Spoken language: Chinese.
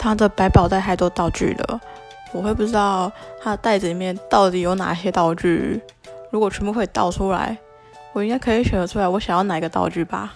他的百宝袋太多道具了，我会不知道他的袋子里面到底有哪些道具。如果全部可以倒出来，我应该可以选择出来我想要哪个道具吧。